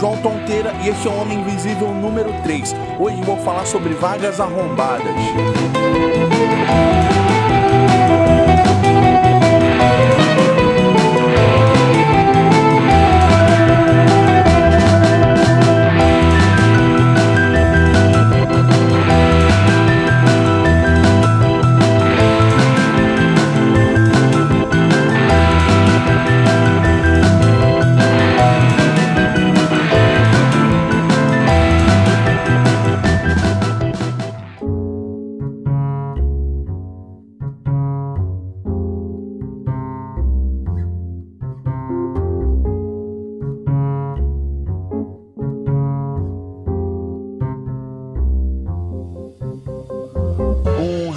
João Tonteira e este é o Homem Invisível número 3. Hoje vou falar sobre vagas arrombadas.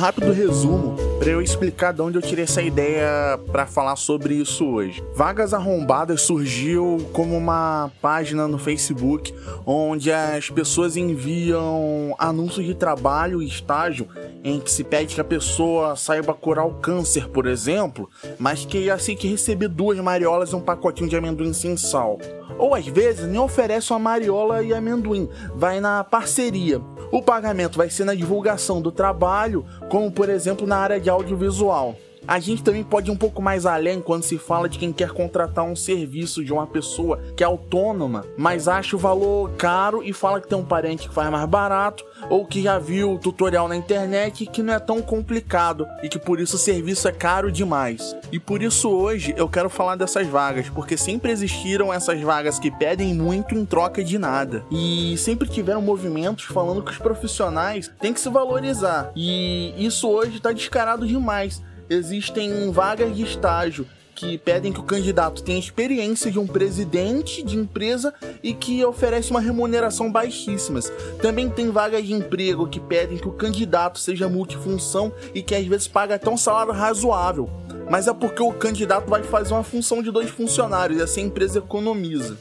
Rápido resumo para eu explicar de onde eu tirei essa ideia para falar sobre isso hoje. Vagas Arrombadas surgiu como uma página no Facebook onde as pessoas enviam anúncios de trabalho e estágio em que se pede que a pessoa saiba curar o câncer, por exemplo, mas que assim que receber duas mariolas e um pacotinho de amendoim sem sal. Ou às vezes nem oferece uma mariola e amendoim, vai na parceria. O pagamento vai ser na divulgação do trabalho, como por exemplo na área de audiovisual. A gente também pode ir um pouco mais além quando se fala de quem quer contratar um serviço de uma pessoa que é autônoma, mas acha o valor caro e fala que tem um parente que faz mais barato, ou que já viu o tutorial na internet que não é tão complicado e que por isso o serviço é caro demais. E por isso hoje eu quero falar dessas vagas, porque sempre existiram essas vagas que pedem muito em troca de nada. E sempre tiveram movimentos falando que os profissionais têm que se valorizar. E isso hoje está descarado demais existem vagas de estágio que pedem que o candidato tenha experiência de um presidente de empresa e que oferece uma remuneração baixíssima. Também tem vagas de emprego que pedem que o candidato seja multifunção e que às vezes paga até um salário razoável. Mas é porque o candidato vai fazer uma função de dois funcionários e assim a empresa economiza.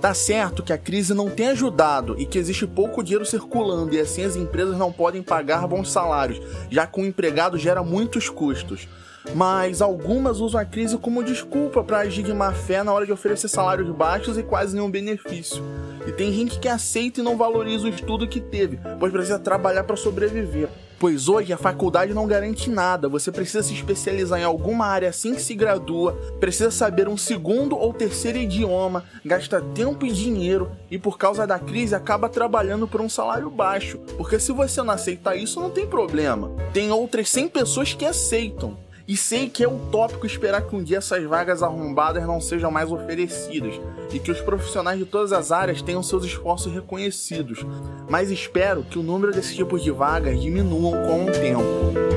Tá certo que a crise não tem ajudado e que existe pouco dinheiro circulando e assim as empresas não podem pagar bons salários, já que o empregado gera muitos custos. Mas algumas usam a crise como desculpa para agir de má fé na hora de oferecer salários baixos e quase nenhum benefício. E tem gente que aceita e não valoriza o estudo que teve, pois precisa trabalhar para sobreviver pois hoje a faculdade não garante nada. Você precisa se especializar em alguma área assim que se gradua, precisa saber um segundo ou terceiro idioma, gasta tempo e dinheiro e por causa da crise acaba trabalhando por um salário baixo. Porque se você não aceitar isso, não tem problema. Tem outras 100 pessoas que aceitam. E sei que é utópico esperar que um dia essas vagas arrombadas não sejam mais oferecidas e que os profissionais de todas as áreas tenham seus esforços reconhecidos, mas espero que o número desses tipos de vagas diminuam com o tempo.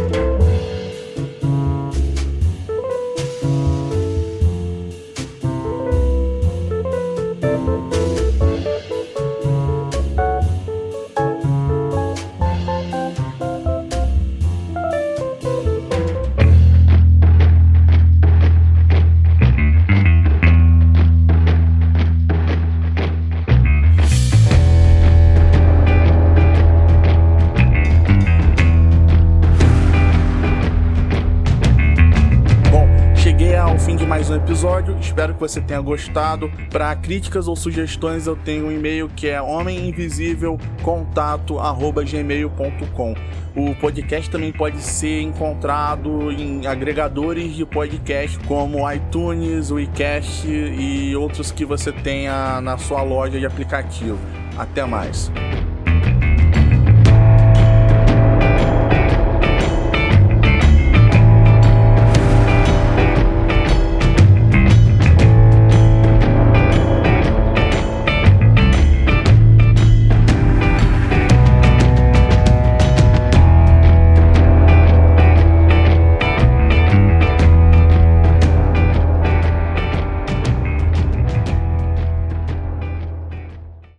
Mais um episódio. Espero que você tenha gostado. Para críticas ou sugestões, eu tenho um e-mail que é homeminvisívelcontato@gmail.com. O podcast também pode ser encontrado em agregadores de podcast como iTunes, WeCast e outros que você tenha na sua loja de aplicativo. Até mais.